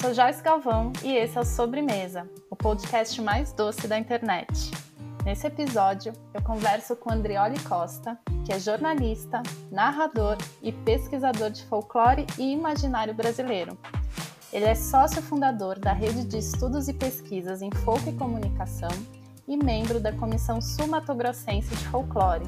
sou Joyce Galvão e esse é o Sobremesa, o podcast mais doce da internet. Nesse episódio, eu converso com Andrioli Costa, que é jornalista, narrador e pesquisador de folclore e imaginário brasileiro. Ele é sócio fundador da Rede de Estudos e Pesquisas em Folk e Comunicação e membro da Comissão Sul-Mato-Grossense de Folclore.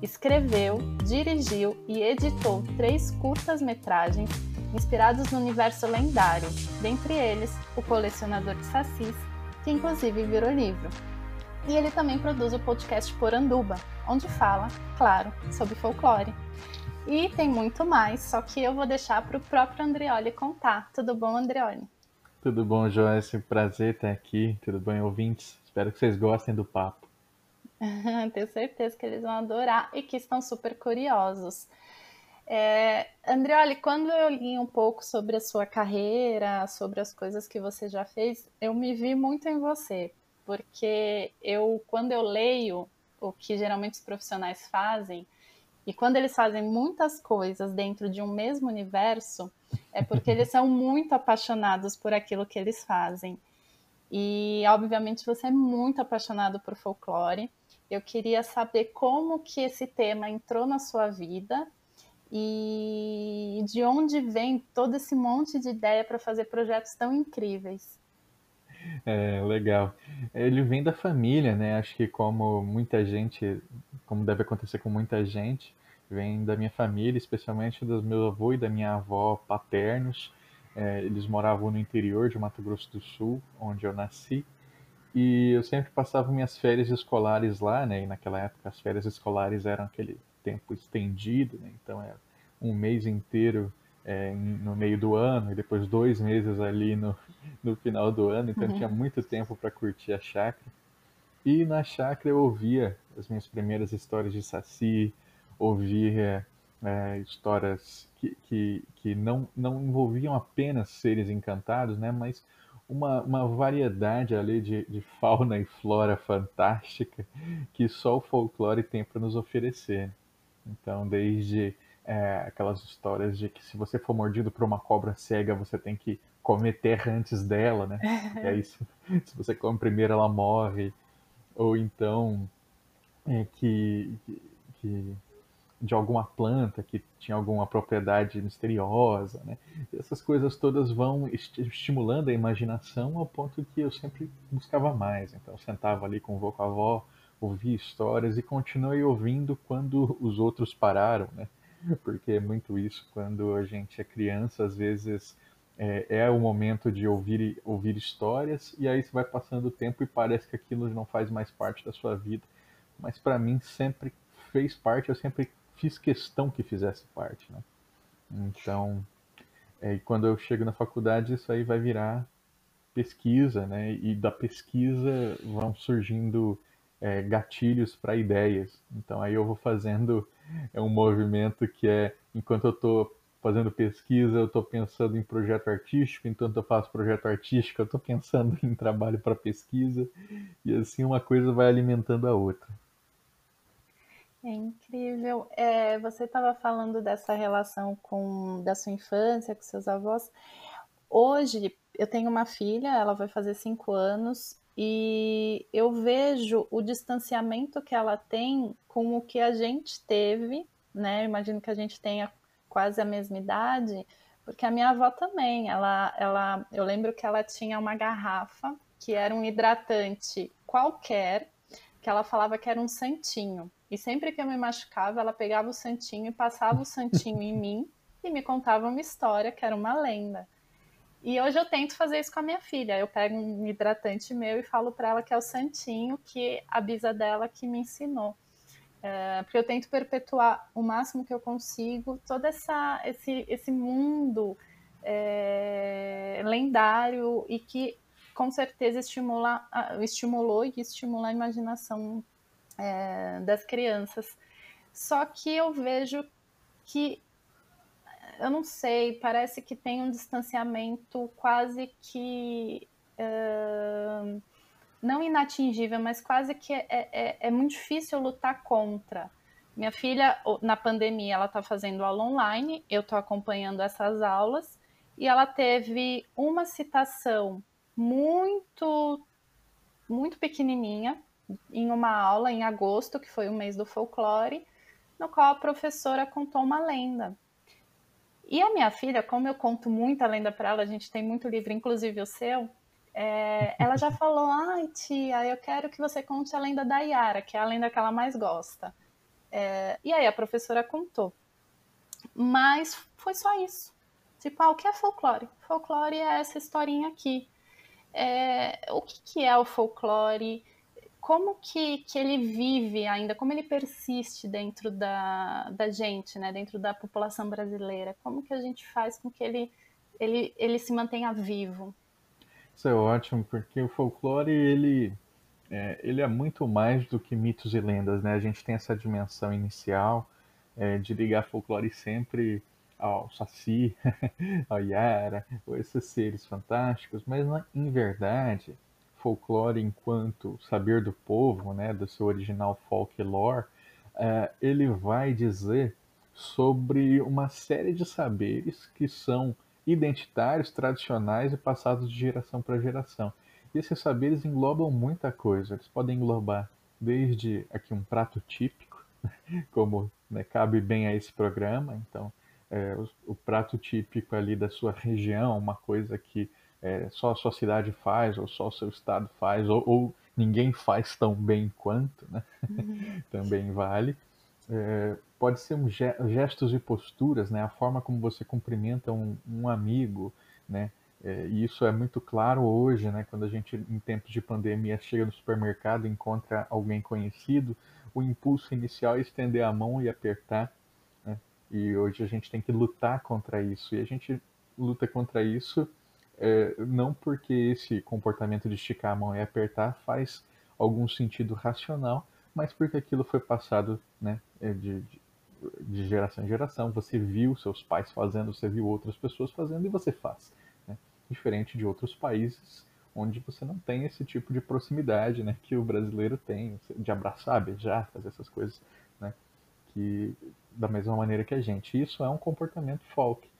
Escreveu, dirigiu e editou três curtas-metragens inspirados no universo lendário, dentre eles O Colecionador de Sacis, que inclusive virou livro. E ele também produz o podcast Poranduba, onde fala, claro, sobre folclore. E tem muito mais, só que eu vou deixar para o próprio Andrioli contar. Tudo bom, Andrioli? Tudo bom, Joyce? Prazer estar aqui. Tudo bem, ouvintes? Espero que vocês gostem do papo. Tenho certeza que eles vão adorar e que estão super curiosos. É, Andrioli, quando eu li um pouco sobre a sua carreira, sobre as coisas que você já fez, eu me vi muito em você, porque eu, quando eu leio o que geralmente os profissionais fazem, e quando eles fazem muitas coisas dentro de um mesmo universo, é porque eles são muito apaixonados por aquilo que eles fazem. E, obviamente, você é muito apaixonado por folclore. Eu queria saber como que esse tema entrou na sua vida e de onde vem todo esse monte de ideia para fazer projetos tão incríveis? É, legal. Ele vem da família, né? Acho que como muita gente, como deve acontecer com muita gente, vem da minha família, especialmente dos meu avô e da minha avó paternos. É, eles moravam no interior de Mato Grosso do Sul, onde eu nasci. E eu sempre passava minhas férias escolares lá, né? E naquela época as férias escolares eram aquele tempo estendido, né? então é um mês inteiro é, no meio do ano e depois dois meses ali no, no final do ano, então uhum. tinha muito tempo para curtir a chácara. E na chácara eu ouvia as minhas primeiras histórias de Saci, ouvia é, histórias que, que, que não, não envolviam apenas seres encantados, né, mas uma, uma variedade ali de, de fauna e flora fantástica que só o folclore tem para nos oferecer. Então, desde é, aquelas histórias de que se você for mordido por uma cobra cega, você tem que comer terra antes dela, né? E aí, se, se você come primeiro, ela morre. Ou então, é, que, que de alguma planta que tinha alguma propriedade misteriosa, né? Essas coisas todas vão estimulando a imaginação ao ponto que eu sempre buscava mais. Então, eu sentava ali com o vô com a avó, ouvi histórias e continuei ouvindo quando os outros pararam, né? Porque é muito isso, quando a gente é criança, às vezes é, é o momento de ouvir, ouvir histórias e aí você vai passando o tempo e parece que aquilo não faz mais parte da sua vida. Mas para mim sempre fez parte, eu sempre fiz questão que fizesse parte, né? Então, é, quando eu chego na faculdade, isso aí vai virar pesquisa, né? E da pesquisa vão surgindo é, gatilhos para ideias. Então aí eu vou fazendo é um movimento que é enquanto eu estou fazendo pesquisa, eu estou pensando em projeto artístico, enquanto eu faço projeto artístico, eu estou pensando em trabalho para pesquisa, e assim uma coisa vai alimentando a outra. É incrível. É, você estava falando dessa relação com da sua infância, com seus avós. Hoje eu tenho uma filha, ela vai fazer cinco anos, e eu vejo o distanciamento que ela tem com o que a gente teve, né? Eu imagino que a gente tenha quase a mesma idade, porque a minha avó também, ela, ela, eu lembro que ela tinha uma garrafa que era um hidratante qualquer, que ela falava que era um santinho. E sempre que eu me machucava, ela pegava o santinho e passava o santinho em mim e me contava uma história que era uma lenda. E hoje eu tento fazer isso com a minha filha. Eu pego um hidratante meu e falo para ela que é o Santinho, que a bisa dela que me ensinou. É, porque eu tento perpetuar o máximo que eu consigo todo essa, esse, esse mundo é, lendário e que com certeza estimula, estimulou e estimula a imaginação é, das crianças. Só que eu vejo que eu não sei, parece que tem um distanciamento quase que. Uh, não inatingível, mas quase que é, é, é, muito difícil lutar contra. Minha filha, na pandemia, ela está fazendo aula online, eu estou acompanhando essas aulas, e ela teve uma citação muito, muito pequenininha em uma aula em agosto, que foi o mês do folclore, no qual a professora contou uma lenda. E a minha filha, como eu conto muita lenda para ela, a gente tem muito livro, inclusive o seu, é, ela já falou: ai, tia, eu quero que você conte a lenda da Yara, que é a lenda que ela mais gosta. É, e aí a professora contou. Mas foi só isso. Tipo, ah, o que é folclore? Folclore é essa historinha aqui. É, o que, que é o folclore? Como que, que ele vive ainda? Como ele persiste dentro da, da gente, né? Dentro da população brasileira? Como que a gente faz com que ele, ele, ele se mantenha vivo? Isso é ótimo, porque o folclore, ele é, ele é muito mais do que mitos e lendas, né? A gente tem essa dimensão inicial é, de ligar folclore sempre ao Saci, ao Yara, ou esses seres fantásticos, mas em verdade, folclore enquanto saber do povo, né, do seu original folklore, é, ele vai dizer sobre uma série de saberes que são identitários, tradicionais e passados de geração para geração. E esses saberes englobam muita coisa. Eles podem englobar desde aqui um prato típico, como né, cabe bem a esse programa. Então, é, o, o, prato típico ali da sua região, uma coisa que é, só a sua cidade faz, ou só o seu estado faz, ou, ou ninguém faz tão bem quanto, né? Uhum. também vale. É, pode ser um gestos e posturas, né? A forma como você cumprimenta um, um amigo, né? É, e isso é muito claro hoje, né? Quando a gente, em tempos de pandemia, chega no supermercado e encontra alguém conhecido, o impulso inicial é estender a mão e apertar. Né? E hoje a gente tem que lutar contra isso. E a gente luta contra isso é, não porque esse comportamento de esticar a mão e apertar faz algum sentido racional, mas porque aquilo foi passado né, é, de, de, de geração em geração. Você viu seus pais fazendo, você viu outras pessoas fazendo e você faz. Né? Diferente de outros países onde você não tem esse tipo de proximidade né, que o brasileiro tem, de abraçar, beijar, fazer essas coisas, né, que da mesma maneira que a gente. Isso é um comportamento folk.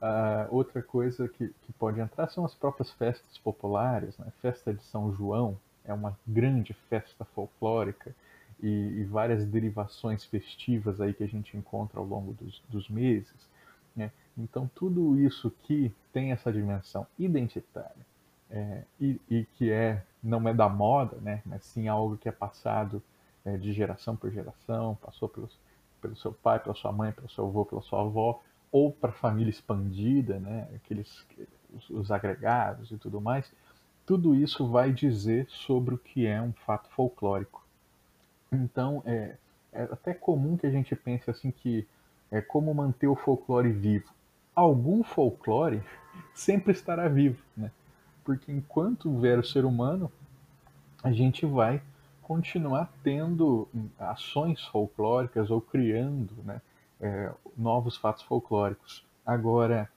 Uh, outra coisa que, que pode entrar são as próprias festas populares. Né? Festa de São João é uma grande festa folclórica e, e, várias derivações festivas aí que a gente encontra ao longo dos, dos meses. Né? Então, tudo isso que tem essa dimensão identitária é, e, e, que é não é da moda, né? mas sim algo que é passado é, de geração por geração, passou pelos, pelo seu pai, pela sua mãe, pelo seu avô, pela sua avó, ou para família expandida, né? aqueles os, os agregados e tudo mais, tudo isso vai dizer sobre o que é um fato folclórico. Então, é, é até comum que a gente pense assim que é como manter o folclore vivo. Algum folclore sempre estará vivo, né? Porque enquanto houver o ser humano, a gente vai continuar tendo ações folclóricas ou criando né, é, novos fatos folclóricos. Agora,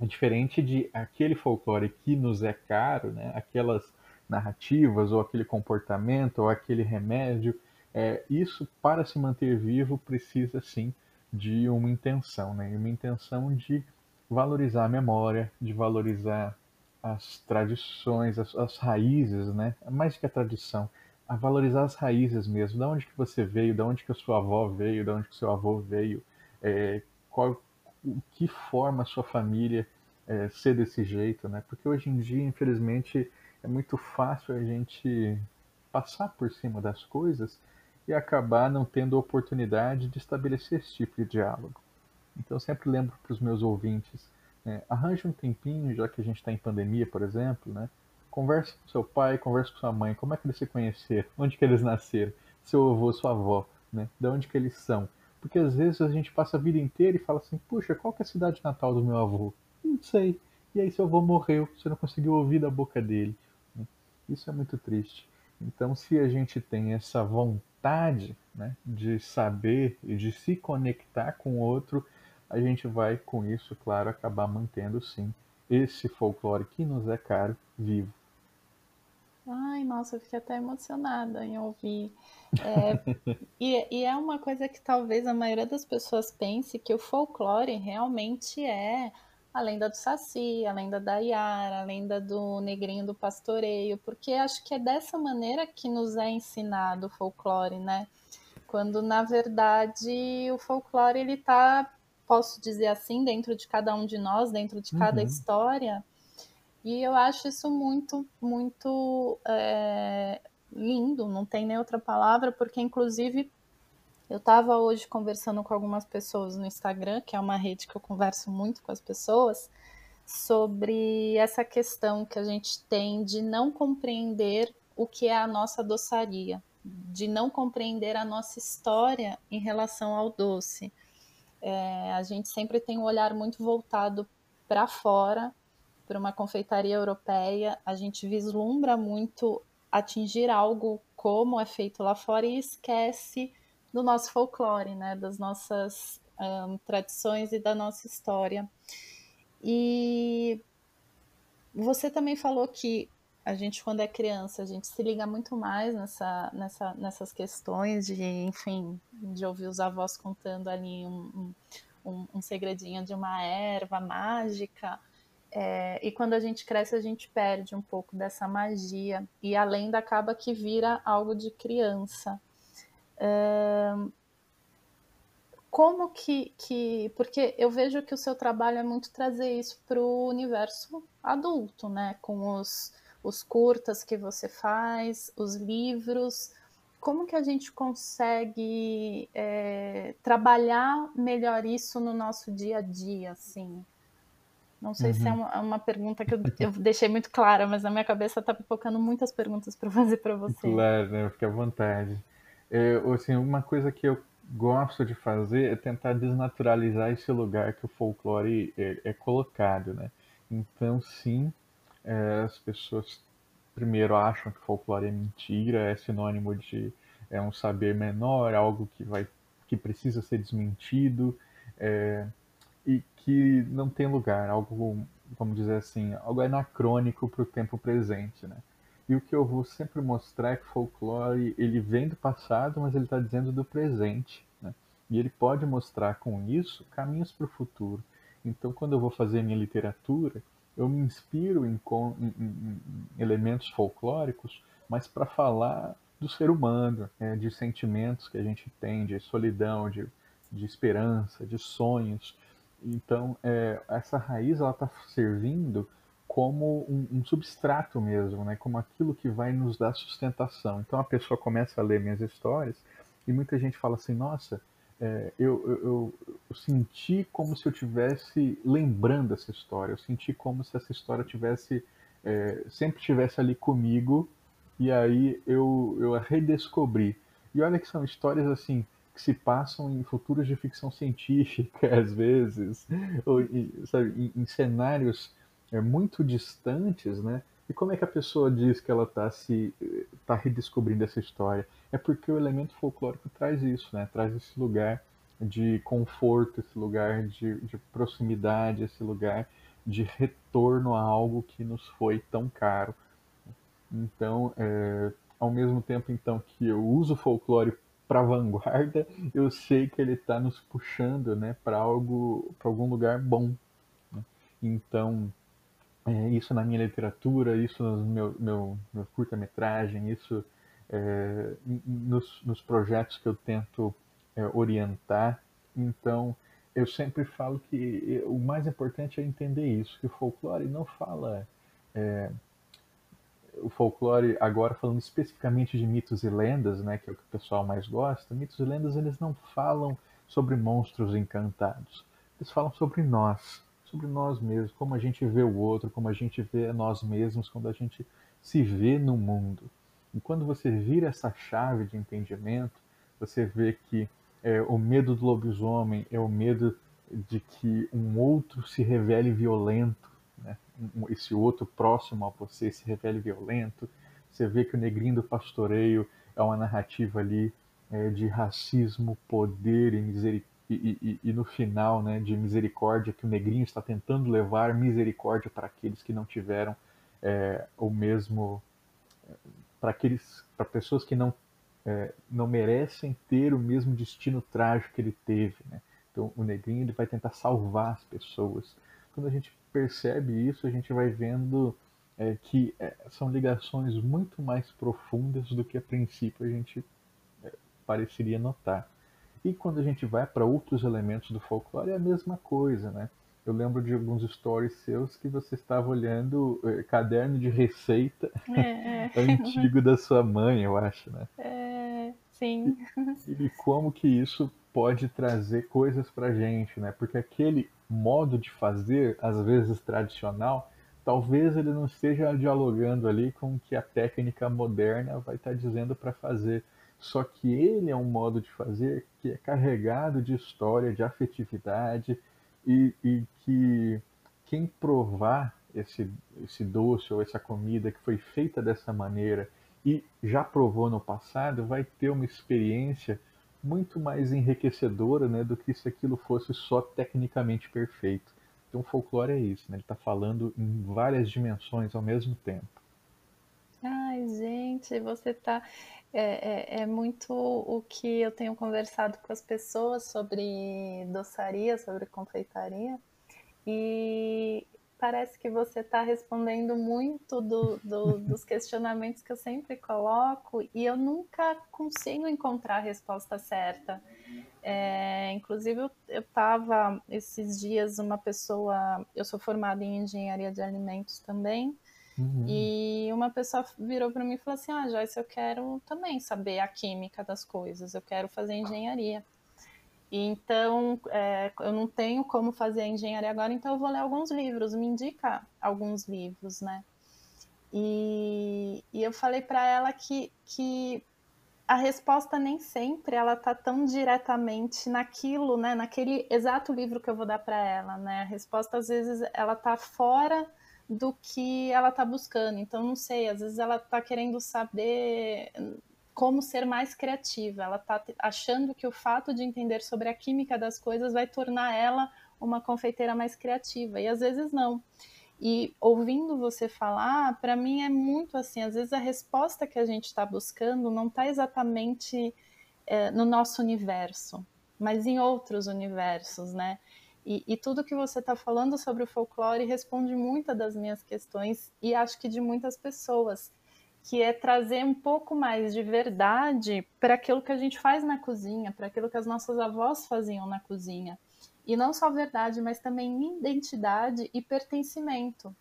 é diferente de aquele folclore que nos é caro, né, aquelas narrativas, ou aquele comportamento, ou aquele remédio, é, isso, para se manter vivo, precisa sim de uma intenção, né? uma intenção de valorizar a memória, de valorizar as tradições, as, as, raízes, né? Mais que a tradição, a valorizar as raízes mesmo, da onde que você veio, da onde que a sua avó veio, da onde que seu avô veio, é, qual, o que forma a sua família é, ser desse jeito, né? Porque hoje em dia, infelizmente, é muito fácil a gente passar por cima das coisas e acabar não tendo oportunidade de estabelecer esse tipo de diálogo. Então eu sempre lembro para os meus ouvintes, né, arranje um tempinho, já que a gente está em pandemia, por exemplo, né, converse com seu pai, converse com sua mãe, como é que eles se conheceram, onde que eles nasceram, seu avô, sua avó, né, de onde que eles são. Porque às vezes a gente passa a vida inteira e fala assim, puxa, qual que é a cidade natal do meu avô? Não sei. E aí seu avô morreu, você não conseguiu ouvir da boca dele. Isso é muito triste. Então, se a gente tem essa vontade né, de saber e de se conectar com o outro, a gente vai, com isso, claro, acabar mantendo sim esse folclore que nos é caro vivo. Ai, nossa, eu fiquei até emocionada em ouvir. É, e, e, é uma coisa que talvez a maioria das pessoas pense que o folclore realmente é a lenda do Saci, a lenda da Yara, a lenda do Negrinho do Pastoreio, porque acho que é dessa maneira que nos é ensinado o folclore, né? Quando na verdade o folclore ele está, posso dizer assim, dentro de cada um de nós, dentro de cada uhum. história. E eu acho isso muito, muito é, lindo, não tem nem outra palavra, porque inclusive eu estava hoje conversando com algumas pessoas no Instagram, que é uma rede que eu converso muito com as pessoas, sobre essa questão que a gente tem de não compreender o que é a nossa doçaria, de não compreender a nossa história em relação ao doce. É, a gente sempre tem um olhar muito voltado para fora, para uma confeitaria europeia, a gente vislumbra muito atingir algo como é feito lá fora e esquece do nosso folclore, né, das nossas tradições e da nossa história. E você também falou que a gente, quando é criança, a gente se liga muito mais nessa, nessa, nessas questões de, enfim, de ouvir os avós contando ali um, um, um segredinho de uma erva mágica. É, e quando a gente cresce, a gente perde um pouco dessa magia. E a lenda acaba que vira algo de criança como que, que. Porque eu vejo que o seu trabalho é muito trazer isso para o universo adulto, né? Com os, os curtas que você faz, os livros. Como que a gente consegue é, trabalhar melhor isso no nosso dia a dia, assim? Não sei uhum. se é uhum. uma, uma, pergunta que eu, eu, deixei muito clara, mas na minha cabeça está pipocando muitas perguntas para fazer para você. Claro, né? Fique à vontade. É, assim, uma coisa que eu gosto de fazer é tentar desnaturalizar esse lugar que o folclore é, é colocado, né? Então, sim, é, as pessoas primeiro acham que folclore é mentira, é sinônimo de é um saber menor, algo que vai que precisa ser desmentido é, e que não tem lugar, algo, vamos dizer assim, algo anacrônico para o tempo presente, né? E o que eu vou sempre mostrar é que folclore ele vem do passado, mas ele está dizendo do presente. Né? E ele pode mostrar com isso caminhos para o futuro. Então, quando eu vou fazer minha literatura, eu me inspiro em, em, em elementos folclóricos, mas para falar do ser humano, né? de sentimentos que a gente tem, de solidão, de, de esperança, de sonhos. Então, é, essa raiz ela está servindo como um, um, substrato mesmo, né? como aquilo que vai nos dar sustentação. Então a pessoa começa a ler minhas histórias e muita gente fala assim: nossa, é, eu, eu, eu, senti como se eu tivesse lembrando essa história, eu senti como se essa história tivesse é, sempre tivesse ali comigo e aí eu, eu a redescobri. E olha que são histórias assim que se passam em futuros de ficção científica às vezes, ou sabe, em, em cenários é, muito distantes, né? E como é que a pessoa diz que ela está se tá redescobrindo essa história? É porque o elemento folclórico traz isso, né? Traz esse lugar de conforto, esse lugar de, de proximidade, esse lugar de retorno a algo que nos foi tão caro. Então, é, ao mesmo tempo então que eu uso folclore para vanguarda, eu sei que ele está nos puxando, né, para algo, para algum lugar bom. Né? Então, é, isso na minha literatura, isso no meu, meu, meu curta-metragem, isso é, nos, nos, projetos que eu tento é, orientar. Então, eu sempre falo que o mais importante é entender isso, que o folclore não fala. O folclore, agora falando especificamente de mitos e lendas, né, que é o que o pessoal mais gosta, mitos e lendas eles não falam sobre monstros encantados, eles falam sobre nós, sobre nós mesmos, como a gente vê o outro, como a gente vê nós mesmos quando a gente se vê no mundo. E quando você vira essa chave de entendimento, você vê que é, o medo do lobisomem é o medo de que um outro se revele violento? Esse outro próximo a você se revele violento. Você vê que o negrinho do pastoreio é uma narrativa ali é, de racismo, poder e misericórdia e, e, e, no final né, de misericórdia, que o negrinho está tentando levar misericórdia para aqueles que não tiveram é, o mesmo. para aqueles para pessoas que não, é, não merecem ter o mesmo destino trágico que ele teve. Né? Então o negrinho ele vai tentar salvar as pessoas. quando a gente percebe isso, a gente vai vendo é, que é, são ligações muito mais profundas do que a princípio a gente é, pareceria notar. E quando a gente vai para outros elementos do folclore, é a mesma coisa, né? Eu lembro de alguns stories seus que você estava olhando eh, caderno de receita É, é. antigo da sua mãe, eu acho, né? É, sim. E, e como que isso pode trazer coisas pra gente, né? Porque aquele modo de fazer, às vezes tradicional, talvez ele não esteja dialogando ali com o que a técnica moderna vai estar dizendo para fazer. Só que ele é um modo de fazer que é carregado de história, de afetividade e, e que quem provar esse, esse doce ou essa comida que foi feita dessa maneira e já provou no passado vai ter uma experiência muito mais enriquecedora né, do que se aquilo fosse só tecnicamente perfeito. Então, o folclore é isso, né? ele está falando em várias dimensões ao mesmo tempo. Ai, gente, você tá. É, é, é muito o que eu tenho conversado com as pessoas sobre doçaria, sobre confeitaria, e parece que você está respondendo muito do, do, dos questionamentos que eu sempre coloco, e eu nunca consigo encontrar a resposta certa. É, inclusive, eu estava esses dias uma pessoa, eu sou formada em engenharia de alimentos também. Uhum. E uma pessoa virou para mim e falou assim: Ah, Joyce, eu quero também saber a química das coisas, eu quero fazer engenharia. E então, é, eu não tenho como fazer a engenharia agora, então eu vou ler alguns livros, me indica alguns livros, né? E, e eu falei para ela que, que a resposta nem sempre ela tá tão diretamente naquilo, né, naquele exato livro que eu vou dar para ela, né? A resposta às vezes ela tá fora do que ela está buscando. Então, não sei, às vezes ela está querendo saber como ser mais criativa. Ela está achando que o fato de entender sobre a química das coisas vai tornar ela uma confeiteira mais criativa. E às vezes não. E ouvindo você falar, para mim é muito assim. Às vezes a resposta que a gente está buscando não está exatamente é, no nosso universo, mas em outros universos, né? E, e tudo que você está falando sobre o folclore responde muitas das minhas questões e acho que de muitas pessoas, que é trazer um pouco mais de verdade para aquilo que a gente faz na cozinha, para aquilo que as nossas avós faziam na cozinha. E não só verdade, mas também identidade e pertencimento.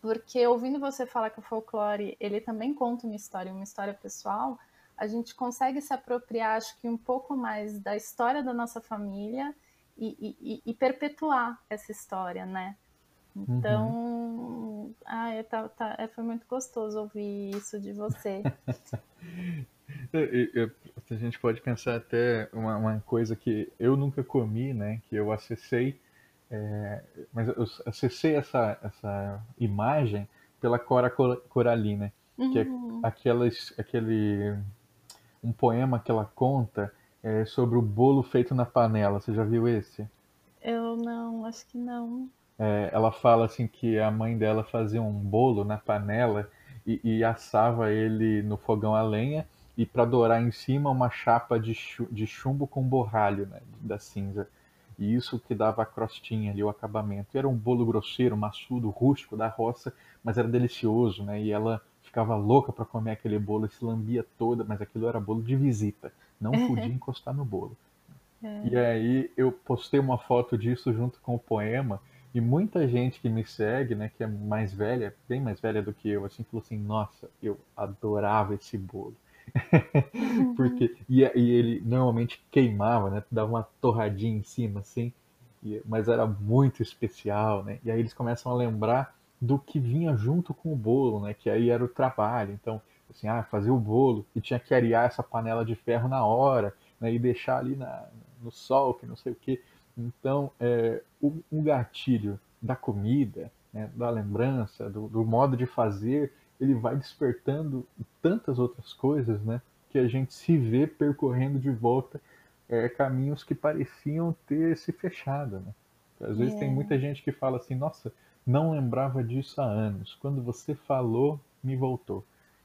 Porque ouvindo você falar que o folclore, ele também conta uma história, uma história pessoal, a gente consegue se apropriar, acho que um pouco mais da história da nossa família e, e, e perpetuar essa história, né? Então, uhum. ah, tá, tá, foi muito gostoso ouvir isso de você. a gente pode pensar até uma, uma, coisa que eu nunca comi, né? Que eu acessei, é, mas eu acessei essa, essa imagem pela Cora Coralina, que é uhum. aquelas, aquele um poema que ela conta é, sobre o bolo feito na panela. Você já viu esse? Eu não, acho que não. É, ela fala assim que a mãe dela fazia um bolo na panela e, e assava ele no fogão a lenha e para dourar em cima uma chapa de, chumbo com borralho né, da cinza. E isso que dava a crostinha ali, o acabamento. Era um bolo grosseiro, maçudo, rústico da roça, mas era delicioso, né? E ela ficava louca para comer aquele bolo se lambia toda, mas aquilo era bolo de visita não podia encostar no bolo. É. E aí eu postei uma foto disso junto com o poema e muita gente que me segue, né, que é mais velha, bem mais velha do que eu, assim, falou assim, nossa, eu adorava esse bolo. Porque e, e, ele normalmente queimava, né, dava uma torradinha em cima, assim, e, mas era muito especial, né? E aí eles começam a lembrar do que vinha junto com o bolo, né? Que aí era o trabalho. Então assim, ah, fazer o bolo e tinha que arear essa panela de ferro na hora, né, e deixar ali na, no sol, que não sei o que. Então, é, um gatilho da comida, né, da lembrança, do, do, modo de fazer, ele vai despertando tantas outras coisas, né, que a gente se vê percorrendo de volta é, caminhos que pareciam ter se fechado, né. Às vezes é. tem muita gente que fala assim, nossa, não lembrava disso há anos. Quando você falou, me voltou.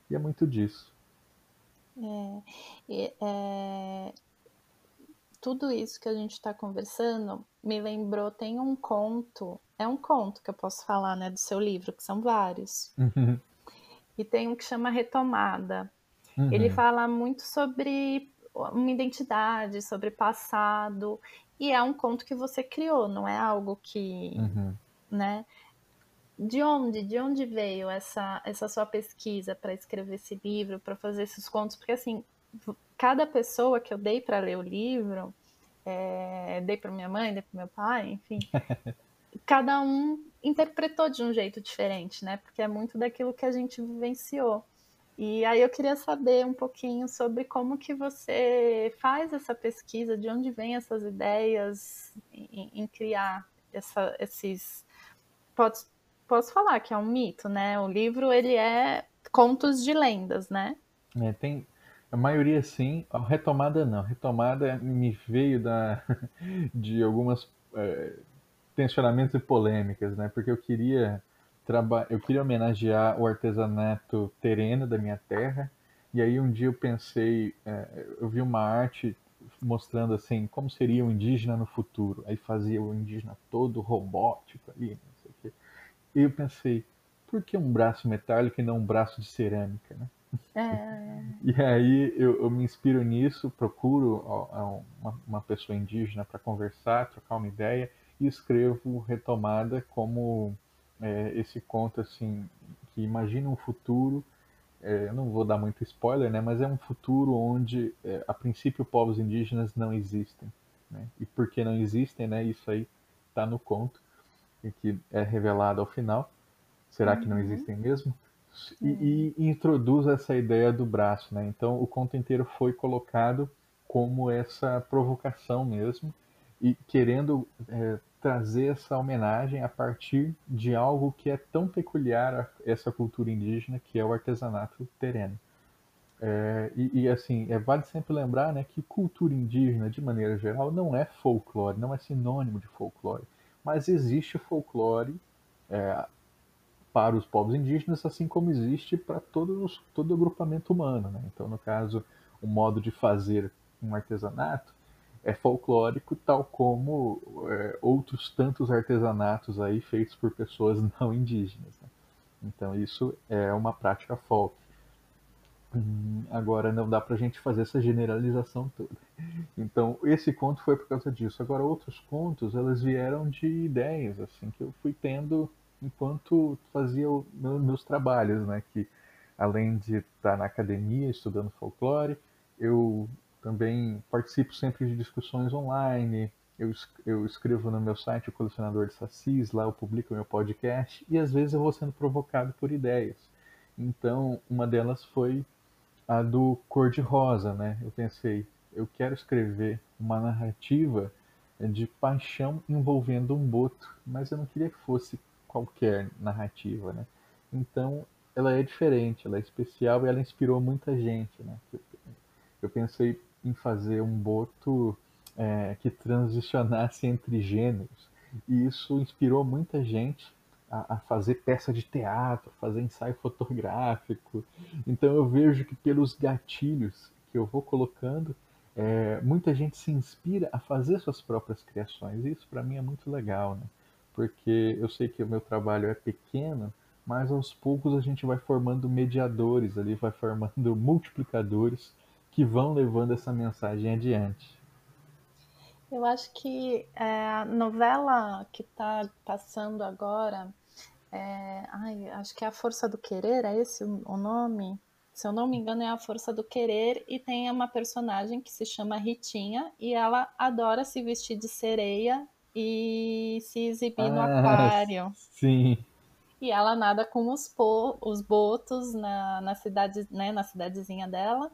E é muito disso. É, é, tudo isso que a gente está conversando me lembrou, tem um conto, é um conto que eu posso falar, né, do seu livro, que são vários. Uhum. E tem um que chama Retomada. Uhum. Ele fala muito sobre uma identidade, sobre passado, e é um conto que você criou, não é algo que, Uhum. né? De onde, de onde veio essa, essa sua pesquisa para escrever esse livro, para fazer esses contos? Porque assim, cada pessoa que eu dei para ler o livro, é, dei para minha mãe, dei para meu pai, enfim, cada um interpretou de um jeito diferente, né? Porque é muito daquilo que a gente vivenciou. E aí eu queria saber um pouquinho sobre como que você faz essa pesquisa, de onde vêm essas ideias em, em criar essa, esses. Posso, posso falar que é um mito, né? O livro ele é contos de lendas, né? É, tem a maioria sim, a retomada não. A retomada me veio da, de algumas é, tensionamentos e polêmicas, né? Porque eu queria eu queria homenagear o artesanato terreno da minha terra. E aí um dia eu pensei, é, eu vi uma arte mostrando assim como seria o indígena no futuro. Aí fazia o indígena todo robótico ali, não sei o quê. E eu pensei, por que um braço metálico e não um braço de cerâmica, né? É... E aí eu, eu, me inspiro nisso, procuro uma, uma pessoa indígena para conversar, trocar uma ideia e escrevo Retomada como é, esse conto assim que imagina um futuro é, eu não vou dar muito spoiler né mas é um futuro onde é, a princípio povos indígenas não existem né? e por que não existem né isso aí está no conto que é revelado ao final será uhum. que não uhum. existem mesmo e, e, e, introduz essa ideia do braço né então o conto inteiro foi colocado como essa provocação mesmo e querendo é, trazer essa homenagem a partir de algo que é tão peculiar a essa cultura indígena, que é o artesanato terreno. É, e, e, assim, é, vale sempre lembrar né, que cultura indígena, de maneira geral, não é folclore, não é sinônimo de folclore, mas existe folclore é, para os povos indígenas, assim como existe para todos, todo agrupamento humano. Né? Então, no caso, o modo de fazer um artesanato é folclórico, tal como é, outros tantos artesanatos aí feitos por pessoas não indígenas. Né? Então isso é uma prática folk. Hum, agora não dá para a gente fazer essa generalização toda. Então esse conto foi por causa disso. Agora outros contos elas vieram de ideias assim que eu fui tendo enquanto fazia o, meus trabalhos, né? Que além de estar na academia estudando folclore, eu também participo sempre de discussões online. Eu, eu escrevo no meu site, o Colecionador de Sacis, lá eu publico meu podcast e às vezes eu vou sendo provocado por ideias. Então, uma delas foi a do cor-de-rosa, né? Eu pensei, eu quero escrever uma narrativa de paixão envolvendo um boto, mas eu não queria que fosse qualquer narrativa, né? Então, ela é diferente, ela é especial e ela inspirou muita gente, né? Eu pensei em fazer um boto é, que transicionasse entre gêneros. E isso inspirou muita gente a, a, fazer peça de teatro, fazer ensaio fotográfico. Então eu vejo que pelos gatilhos que eu vou colocando, é, muita gente se inspira a fazer suas próprias criações. E isso para mim é muito legal, né? Porque eu sei que o meu trabalho é pequeno, mas aos poucos a gente vai formando mediadores ali, vai formando multiplicadores que vão levando essa mensagem adiante. Eu acho que é, a novela que está passando agora, é, ai, acho que é A Força do Querer, é esse o nome? Se eu não me engano, é A Força do Querer, e tem uma personagem que se chama Ritinha, e ela adora se vestir de sereia e se exibir ah, no aquário. Sim. E ela nada com os, po, os botos na, na cidade, né, na cidadezinha dela.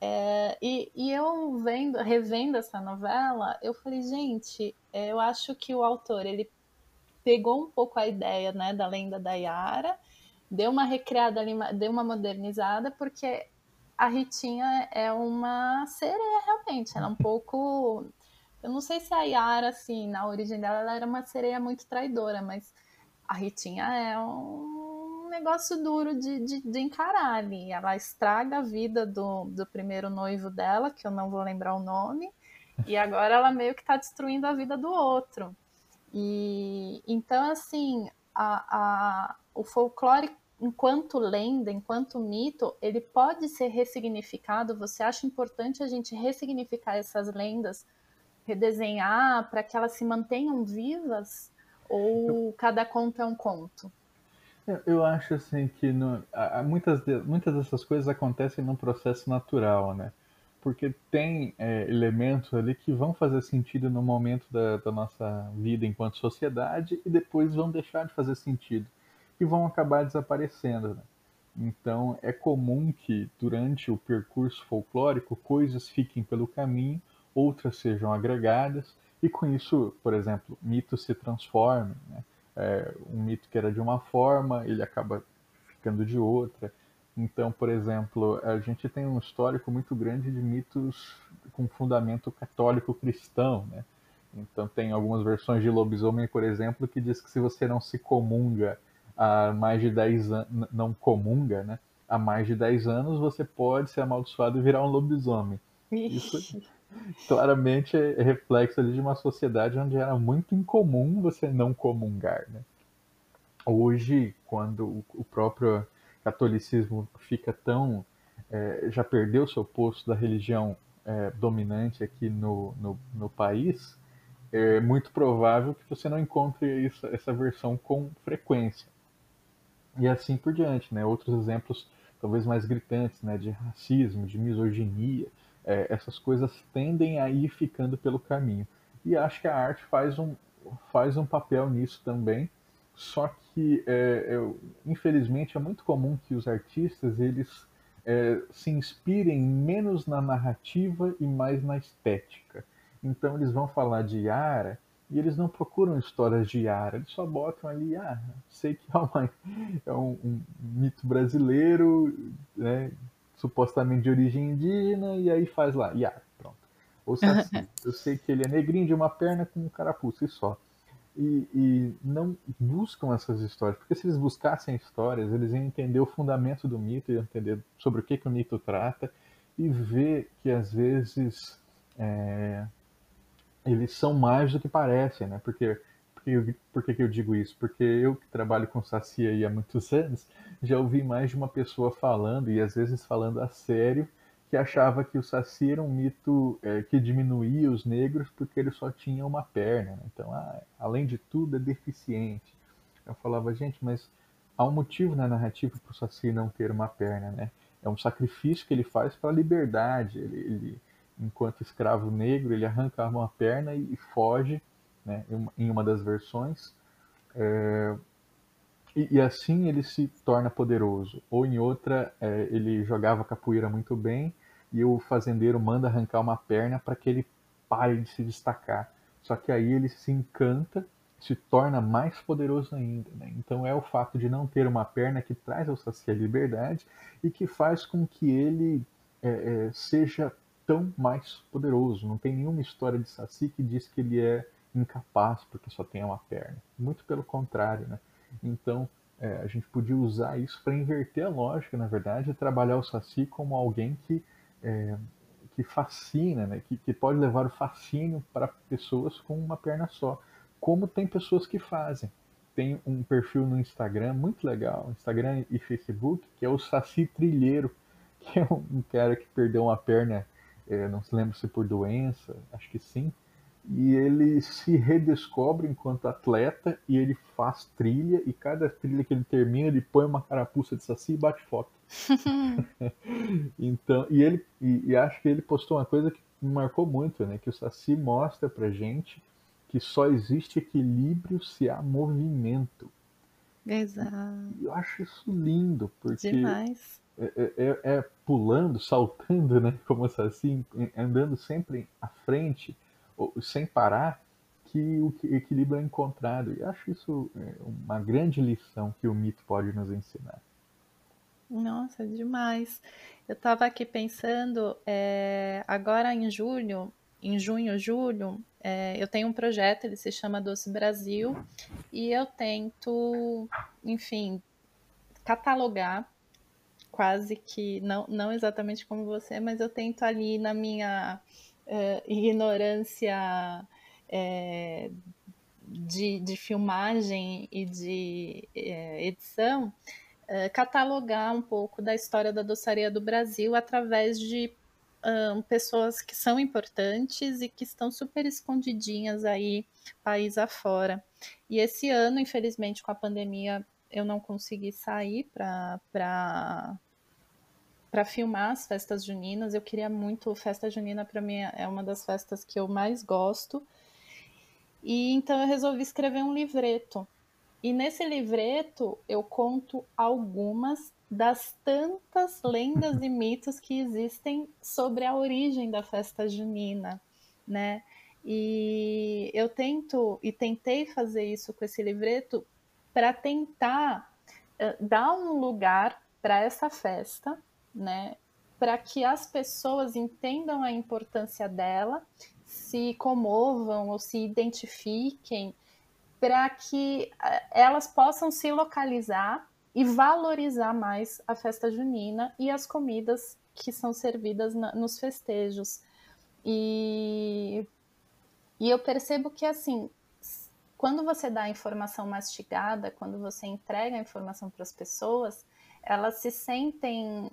É, e, e, eu vendo, revendo essa novela, eu falei, gente, é, eu acho que o autor ele pegou um pouco a ideia né, da lenda da Yara, deu uma recriada ali, deu uma modernizada, porque a Ritinha é uma sereia realmente, ela é um pouco. Eu não sei se a Yara, assim, na origem dela, ela era uma sereia muito traidora, mas a Ritinha é um negócio duro de, de, de, encarar ali. Ela estraga a vida do, do primeiro noivo dela, que eu não vou lembrar o nome, e agora ela meio que está destruindo a vida do outro. E então, assim, a, a, o folclore, enquanto lenda, enquanto mito, ele pode ser ressignificado. Você acha importante a gente ressignificar essas lendas, redesenhar para que elas se mantenham vivas? Ou cada conto é um conto? Eu acho assim que no, muitas, muitas dessas coisas acontecem num processo natural, né? Porque tem é, elementos ali que vão fazer sentido no momento da, da, nossa vida enquanto sociedade e depois vão deixar de fazer sentido e vão acabar desaparecendo. Né? Então é comum que durante o percurso folclórico coisas fiquem pelo caminho, outras sejam agregadas e com isso, por exemplo, mitos se transformem. Né? é, um mito que era de uma forma, ele acaba ficando de outra. Então, por exemplo, a gente tem um histórico muito grande de mitos com fundamento católico cristão, né? Então tem algumas versões de lobisomem, por exemplo, que diz que se você não se comunga há mais de 10 anos, não comunga, né? Há mais de 10 anos, você pode ser amaldiçoado e virar um lobisomem. Isso, claramente é reflexo ali de uma sociedade onde era muito incomum você não comungar, né? Hoje, quando o próprio catolicismo fica tão é, já perdeu seu posto da religião é, dominante aqui no, no, no, país, é muito provável que você não encontre isso, essa versão com frequência. E assim por diante, né? Outros exemplos talvez mais gritantes, né? De racismo, de misoginia, é, essas coisas tendem a ir ficando pelo caminho. E acho que a arte faz um, faz um papel nisso também, só que, é, eu, infelizmente, é muito comum que os artistas eles é, se inspirem menos na narrativa e mais na estética. Então eles vão falar de Yara e eles não procuram histórias de Yara, eles só botam ali, ah, sei que é, uma, é um, um, mito brasileiro, né, supostamente de origem indígena, e aí faz lá, Yara, pronto. Ou seja, assim, eu sei que ele é negrinho de uma perna com um carapuço e só. E, e, não buscam essas histórias, porque se eles buscassem histórias, eles iam entender o fundamento do mito, iam entender sobre o que, que o mito trata, e ver que às vezes é, eles são mais do que parecem, né? Porque por, por que, que eu digo isso? Porque eu que trabalho com Saci aí há muitos anos, já ouvi mais de uma pessoa falando, e às vezes falando a sério, que achava que o Saci era um mito é, que diminuía os negros porque ele só tinha uma perna. Né? Então, ah, além de tudo, é deficiente. Eu falava, gente, mas há um motivo na narrativa para o Saci não ter uma perna, né? É um sacrifício que ele faz para a liberdade. Ele, ele, enquanto escravo negro, ele arranca uma perna e, e foge né, em uma das versões, é, e, e, assim ele se torna poderoso. Ou em outra, é, ele jogava capoeira muito bem e o fazendeiro manda arrancar uma perna para que ele pare de se destacar. Só que aí ele se encanta, se torna mais poderoso ainda. Né? Então é o fato de não ter uma perna que traz ao Saci a liberdade e que faz com que ele é, é, seja tão mais poderoso. Não tem nenhuma história de Saci que diz que ele é incapaz porque só tem uma perna. Muito pelo contrário, né? Então, é, a gente podia usar isso para inverter a lógica, na verdade, e trabalhar o Saci como alguém que, é, que fascina, né? que, que pode levar o fascínio para pessoas com uma perna só. Como tem pessoas que fazem. Tem um perfil no Instagram muito legal, Instagram e Facebook, que é o Saci Trilheiro, que é um cara que perdeu uma perna, é, não se lembra se por doença, acho que sim, e ele se redescobre enquanto atleta e ele faz trilha e cada trilha que ele termina ele põe uma carapuça de saci e bate foto. então, e ele e, e, acho que ele postou uma coisa que me marcou muito, né, que o saci mostra pra gente que só existe equilíbrio se há movimento. Exato. E eu acho isso lindo, porque Demais. É, é, é, é pulando, saltando, né, como o saci, andando sempre à frente sem parar, que o equilíbrio é encontrado. E acho isso é, uma grande lição que o mito pode nos ensinar. Nossa, demais. Eu estava aqui pensando, é, agora em julho, em junho, julho, é, eu tenho um projeto, ele se chama Doce Brasil, e eu tento, enfim, catalogar quase que, não, não exatamente como você, mas eu tento ali na minha uh, ignorância é, de, de, filmagem e de é, edição, é, catalogar um pouco da história da doçaria do Brasil através de um, pessoas que são importantes e que estão super escondidinhas aí, país afora. E esse ano, infelizmente, com a pandemia, eu não consegui sair para para filmar as festas juninas. Eu queria muito festa junina para mim é uma das festas que eu mais gosto. E então eu resolvi escrever um livreto. E nesse livreto eu conto algumas das tantas lendas e mitos que existem sobre a origem da festa junina, né? E eu tento e tentei fazer isso com esse livreto para tentar uh, dar um lugar para essa festa, né? Para que as pessoas entendam a importância dela, se comovam ou se identifiquem, para que uh, elas possam se localizar e valorizar mais a festa junina e as comidas que são servidas na, nos festejos. E, e eu percebo que, assim, quando você dá a informação mastigada, quando você entrega a informação para as pessoas, elas se sentem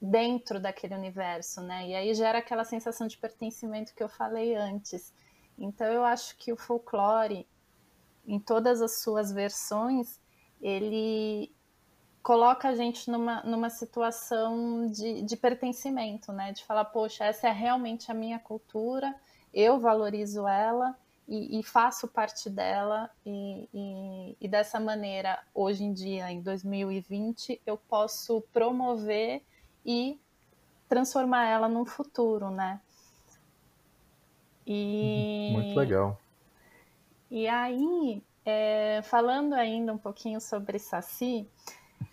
dentro daquele universo, né? E aí gera aquela sensação de pertencimento que eu falei antes. Então eu acho que o folclore, em todas as suas versões, ele coloca a gente numa, numa situação de, de pertencimento, né? De falar, poxa, essa é realmente a minha cultura, eu valorizo ela e, e faço parte dela, e, e, e, dessa maneira, hoje em dia, em 2020, eu posso promover e transformar ela num futuro, né? E... Muito legal. E aí, é, falando ainda um pouquinho sobre Saci,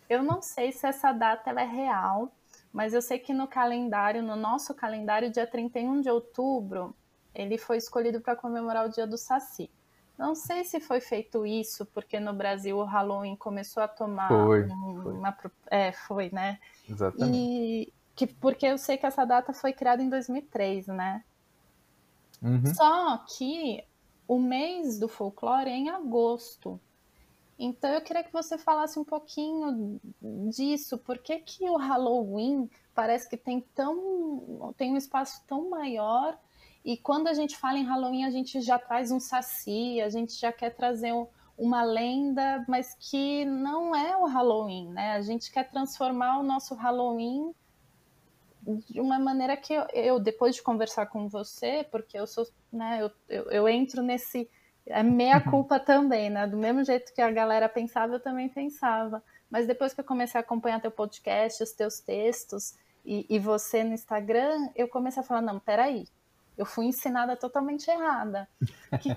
eu não sei se essa data é real, mas eu sei que no calendário, no nosso calendário, dia 31 de outubro, ele foi escolhido para comemorar o dia do Saci. Não sei se foi feito isso, porque no Brasil o Halloween começou a tomar foi, um, foi. uma. É, foi, né? Exatamente. E que, porque eu sei que essa data foi criada em 2003, né? Uhum. Só que o mês do folclore é em agosto. Então eu queria que você falasse um pouquinho disso, por que, que o Halloween parece que tem tão tem um espaço tão maior e quando a gente fala em Halloween a gente já traz um saci, a gente já quer trazer um, uma lenda, mas que não é o Halloween, né? A gente quer transformar o nosso Halloween de uma maneira que eu, eu, depois de conversar com você, porque eu sou, né, eu, eu, eu entro nesse é meia uhum. culpa também, né? Do mesmo jeito que a galera pensava, eu também pensava. Mas depois que eu comecei a acompanhar teu podcast, os teus textos e, e você no Instagram, eu comecei a falar, não, peraí, eu fui ensinada totalmente errada. O que,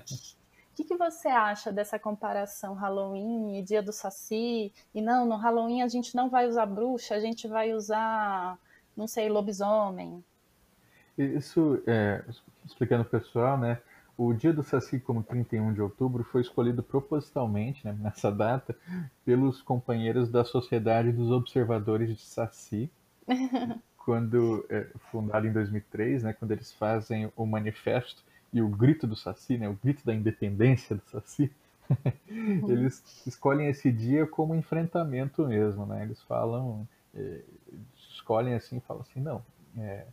que, que, você acha dessa comparação Halloween e Dia do Saci? E não, no Halloween a gente não vai usar bruxa, a gente vai usar não sei, lobisomem. Isso, é, explicando para o pessoal, né? O dia do Saci, como 31 de outubro, foi escolhido propositalmente, né, nessa data, pelos companheiros da Sociedade dos Observadores de Saci, quando é, fundado em 2003, né, quando eles fazem o manifesto e o grito do Saci, né, o grito da independência do Saci, eles escolhem esse dia como enfrentamento mesmo, né? Eles falam, é, escolhem assim falam assim, não, é,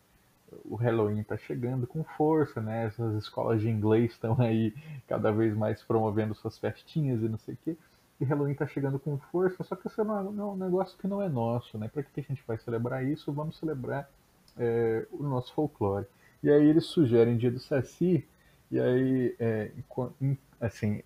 o Halloween está chegando com força, né? Essas escolas de inglês estão aí cada vez mais promovendo suas festinhas e não sei o quê. E Halloween está chegando com força, só que esse é um, negócio que não é nosso, né? Para que a gente vai celebrar isso? Vamos celebrar é, o nosso folclore. E aí eles sugerem Dia do Saci, e aí, é, assim,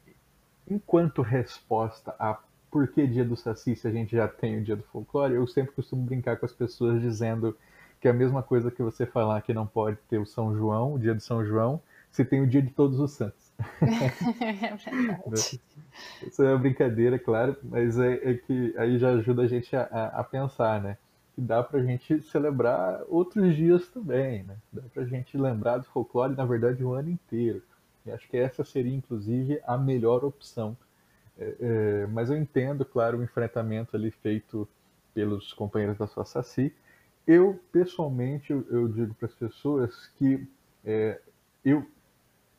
enquanto resposta a por que dia do Saci se a gente já tem o dia do folclore? Eu sempre costumo brincar com as pessoas dizendo que é a mesma coisa que você falar que não pode ter o São João, o dia do São João, se tem o dia de todos os santos. É verdade. Isso é uma brincadeira, claro, mas é, é que aí já ajuda a gente a, a, pensar, né? Que dá pra gente celebrar outros dias também, né? Dá pra gente lembrar do folclore, na verdade, o ano inteiro. E acho que essa seria, inclusive, a melhor opção é, é, mas eu entendo, claro, o enfrentamento ali feito pelos companheiros da sua Saci. Eu, pessoalmente, eu, eu digo para as pessoas que é, eu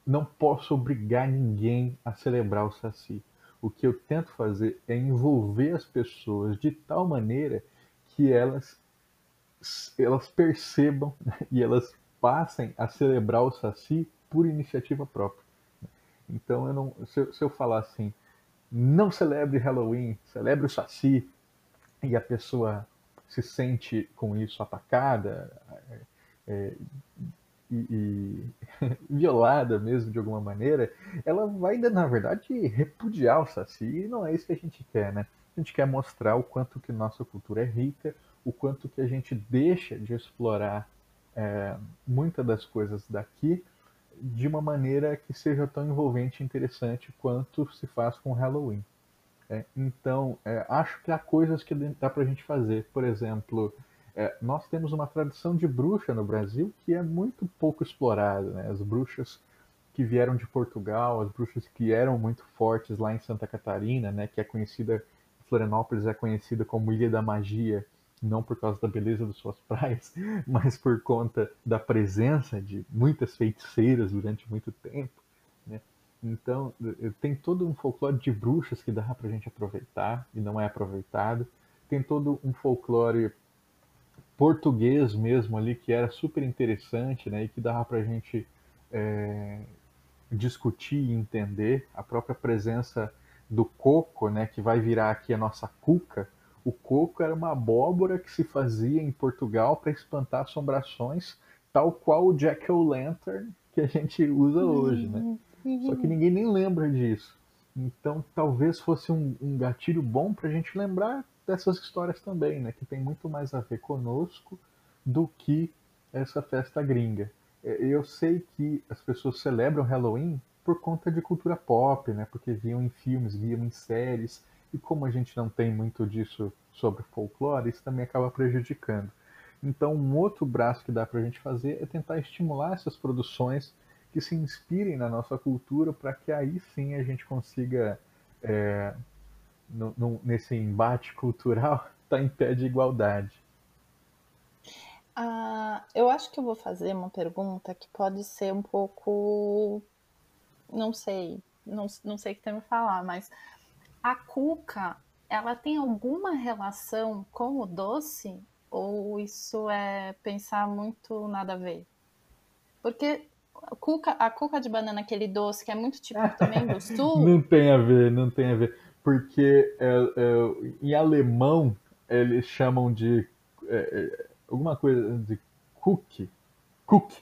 não posso obrigar ninguém a celebrar o Saci. O que eu tento fazer é envolver as pessoas de tal maneira que elas elas percebam e elas passem a celebrar o Saci por iniciativa própria. Então, eu não, se, eu, se eu falar assim, não celebre Halloween, celebre o Saci, e a pessoa se sente com isso atacada é e, e violada mesmo de alguma maneira, ela vai, na verdade, repudiar o Saci, e não é isso que a gente quer, né? A gente quer mostrar o quanto que nossa cultura é rica, o quanto que a gente deixa de explorar é, muitas das coisas daqui de uma maneira que seja tão envolvente e interessante quanto se faz com Halloween. É, então, é, acho que há coisas que dá para a gente fazer. Por exemplo, é, nós temos uma tradição de bruxa no Brasil que é muito pouco explorada. Né? As bruxas que vieram de Portugal, as bruxas que eram muito fortes lá em Santa Catarina, né, que é conhecida, Florianópolis é conhecida como Ilha da Magia, não por causa da beleza das suas praias, mas por conta da presença de muitas feiticeiras durante muito tempo. Né? Então, tem todo um folclore de bruxas que dá para a gente aproveitar e não é aproveitado. Tem todo um folclore português mesmo ali que era super interessante né? e que dava para a gente é, discutir e entender. A própria presença do coco, né, que vai virar aqui a nossa cuca, o coco era uma abóbora que se fazia em Portugal para espantar assombrações, tal qual o Jack o Lantern que a gente usa hoje, né? Só que ninguém nem lembra disso. Então, talvez fosse um, um gatilho bom para a gente lembrar dessas histórias também, né? Que tem muito mais a ver conosco do que essa festa gringa. É, eu sei que as pessoas celebram Halloween por conta de cultura pop, né? Porque viam em filmes, viam em séries, e como a gente não tem muito disso sobre folclore, isso também acaba prejudicando. Então, um outro braço que dá para a gente fazer é tentar estimular essas produções que se inspirem na nossa cultura para que aí sim a gente consiga, é, no, no, nesse embate cultural, estar tá em pé de igualdade. Ah, eu acho que eu vou fazer uma pergunta que pode ser um pouco. Não sei, não, não sei o que tem me falar, mas a cuca, ela tem alguma relação com o doce? Ou isso é pensar muito nada a ver? Porque a cuca, a cuca de banana, aquele doce que é muito típico também do sul. Não tem a ver, não tem a ver. Porque é, é, em alemão eles chamam de é, é alguma coisa de cookie. Cookie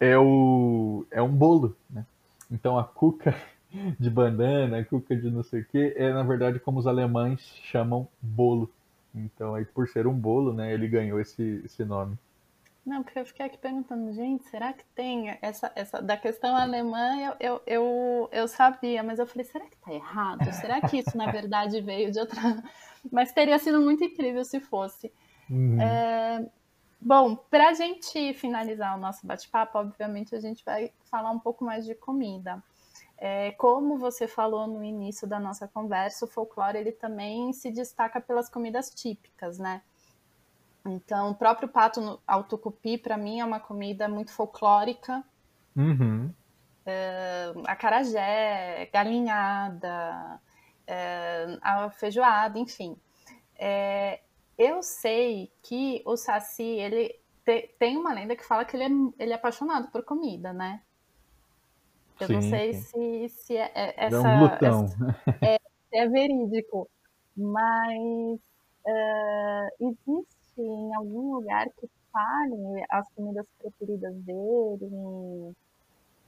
é, o, é um bolo, né? Então a cuca de banana, cuca de não sei o que, é na verdade como os alemães chamam bolo. Então aí por ser um bolo, né, ele ganhou esse, esse nome. Não, porque eu fiquei aqui perguntando, gente, será que tem essa, essa da questão alemã? Eu, eu, eu, eu sabia, mas eu falei, será que tá errado? Será que isso na verdade veio de outra? Mas teria sido muito incrível se fosse. Uhum. É... Bom, para a gente finalizar o nosso bate-papo, obviamente a gente vai falar um pouco mais de comida. É, como você falou no início da nossa conversa, o folclore ele também se destaca pelas comidas típicas, né? Então, o próprio pato ao tucupi, para mim, é uma comida muito folclórica. Uhum. É, acarajé, galinhada, é, a feijoada, enfim. É, eu sei que o Saci, ele te, tem uma lenda que fala que ele é, ele é apaixonado por comida, né? Eu sim, não sei se, se é, é essa, um essa é, é, verídico, mas uh, existe em algum lugar que fale as comidas preferidas dele,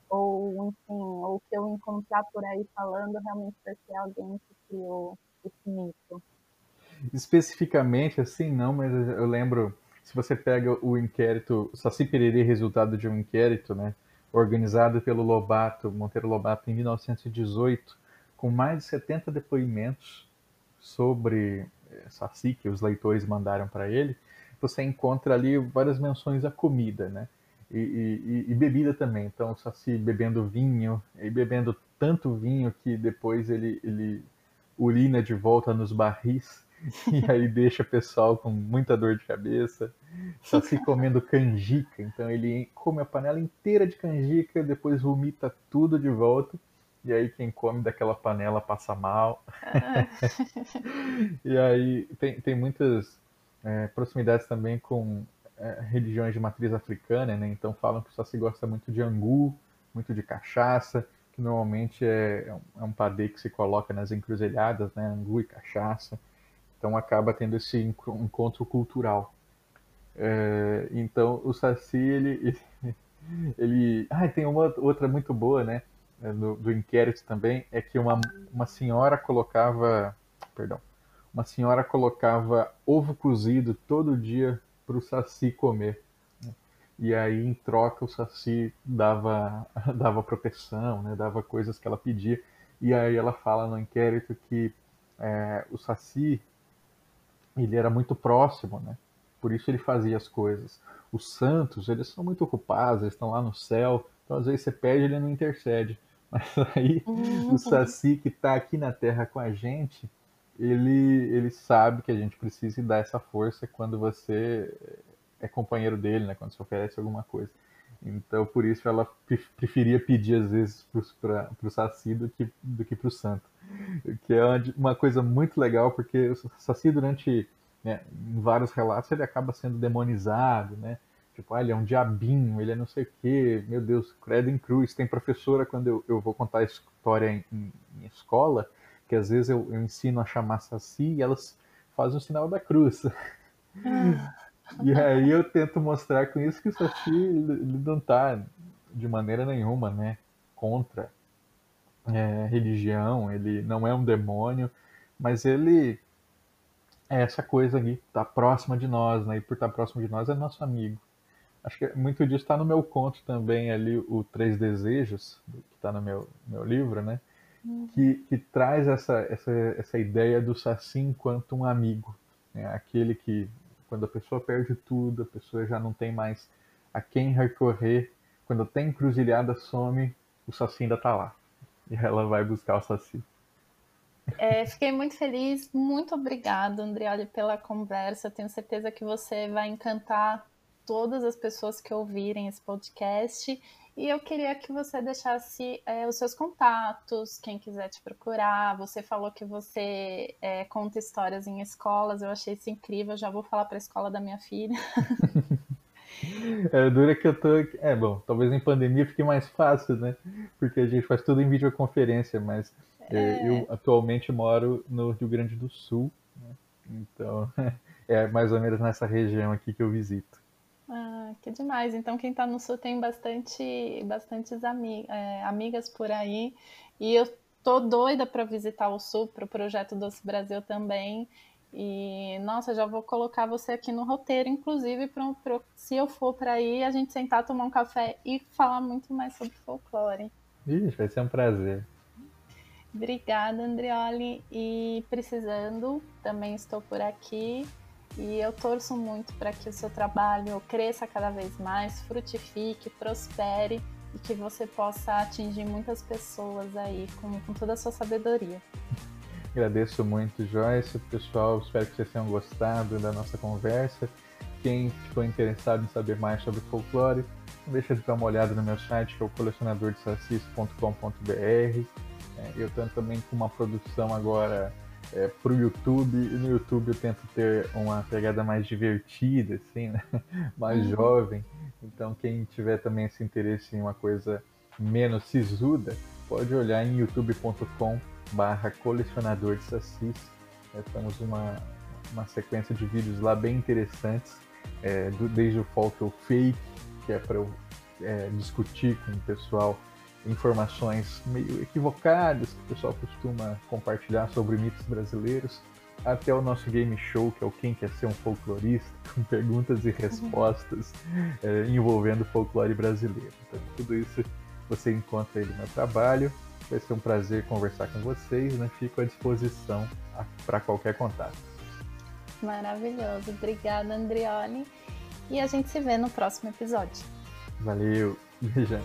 ou enfim, ou que eu encontrar por aí falando realmente vai ser alguém que criou esse mito. Especificamente assim não, mas eu lembro, se você pega o inquérito, Saci Pererê, resultado de um inquérito, né? organizado pelo Lobato, Monteiro Lobato, em 1918, com mais de 70 depoimentos sobre Saci que os leitores mandaram para ele, você encontra ali várias menções à comida, né? E, e, e, bebida também. Então, o Saci bebendo vinho, e bebendo tanto vinho que depois ele, ele urina de volta nos barris. e aí deixa o pessoal com muita dor de cabeça. Só comendo canjica, então ele come a panela inteira de canjica, depois vomita tudo de volta. E aí quem come daquela panela passa mal. e aí tem, tem muitas é, proximidades também com é, religiões de matriz africana, né? Então falam que só se gosta muito de angu, muito de cachaça, que normalmente é, é um é padê que se coloca nas encruzilhadas, né? Angu e cachaça. Então acaba tendo esse encontro cultural. É, então o Saci, ele, ele... Ah, tem uma outra muito boa, né? Do, do inquérito também, é que uma, uma senhora colocava... Perdão. Uma senhora colocava ovo cozido todo dia para o Saci comer. E aí, em troca, o Saci dava, dava proteção, né? dava coisas que ela pedia. E aí ela fala no inquérito que é, o Saci ele era muito próximo, né? Por isso ele fazia as coisas. Os santos, eles são muito ocupados, eles estão lá no céu, então às vezes você pede ele não intercede. Mas aí uhum. o Saci que está aqui na Terra com a gente, ele, ele sabe que a gente precisa dar essa força quando você é companheiro dele, né? Quando se oferece alguma coisa. Então, por isso ela preferia pedir às vezes para o Saci do que, do que para o santo. Que é uma coisa muito legal, porque o Saci, durante né, vários relatos, ele acaba sendo demonizado, né? Tipo, ah, ele é um diabinho, ele é não sei o quê, meu Deus, credo em cruz. Tem professora, quando eu, eu vou contar a história em, em, em escola, que às vezes eu, eu, ensino a chamar Saci e elas fazem o sinal da cruz. Ah. E aí eu tento mostrar com isso que o Saci ele não está de maneira nenhuma, né, contra é, religião, ele não é um demônio, mas ele é essa coisa ali, tá próxima de nós, né, e por estar tá próximo de nós é nosso amigo. Acho que muito disso está no meu conto também ali, o Três Desejos, que está no meu, meu livro, né, uhum. que, que traz essa, essa, essa ideia do Saci enquanto um amigo, né, aquele que quando a pessoa perde tudo, a pessoa já não tem mais a quem recorrer, quando tem encruzilhada some, o Saci ainda tá lá. E ela vai buscar o Saci. É, fiquei muito feliz, muito obrigada, Andrioli, pela conversa. Tenho certeza que você vai encantar todas as pessoas que ouvirem esse podcast e eu queria que você deixasse é, os seus contatos, quem quiser te procurar. Você falou que você é, conta histórias em escolas, eu achei isso incrível. Já vou falar para a escola da minha filha. É, dura que eu tô. É bom, talvez em pandemia fique mais fácil, né? Porque a gente faz tudo em videoconferência, mas é... É, eu atualmente moro no Rio Grande do Sul, né? então é mais ou menos nessa região aqui que eu visito. Ah, que demais. Então, quem está no sul tem bastante, bastantes ami é, amigas por aí. E eu tô doida para visitar o sul, para o projeto Doce Brasil também. E, nossa, já vou colocar você aqui no roteiro, inclusive, pra, pra se eu for para aí, a gente sentar, tomar um café e falar muito mais sobre folclore. Ixi, vai ser um prazer. Obrigada, Andrioli. E precisando, também estou por aqui. E eu torço muito para que o seu trabalho cresça cada vez mais, frutifique, prospere e que você possa atingir muitas pessoas aí com, com toda a sua sabedoria. Agradeço muito, Joyce. Pessoal, espero que vocês tenham gostado da nossa conversa. Quem ficou interessado em saber mais sobre folclore, não deixa de dar uma olhada no meu site, que é o colecionadordesacis.com.br. É, eu estou também com uma produção agora é, para o YouTube. E no YouTube eu tento ter uma pegada mais divertida, assim, né? mais uhum. jovem. Então quem tiver também esse interesse em uma coisa menos sisuda, pode olhar em youtube.com barra colecionador de sacis. É, temos uma, uma sequência de vídeos lá bem interessantes, é, do, desde o Photo Fake, que é para eu é, discutir com o pessoal informações meio equivocadas que o pessoal costuma compartilhar sobre mitos brasileiros, até o nosso game show, que é o Quem Quer Ser um Folclorista, com perguntas e respostas é, envolvendo folclore brasileiro. Então, tudo isso você encontra aí no meu trabalho. Vai ser um prazer conversar com vocês, né? Fico à disposição para qualquer contato. Maravilhoso. Obrigada, Andrioli. E a gente se vê no próximo episódio. Valeu. Beijão.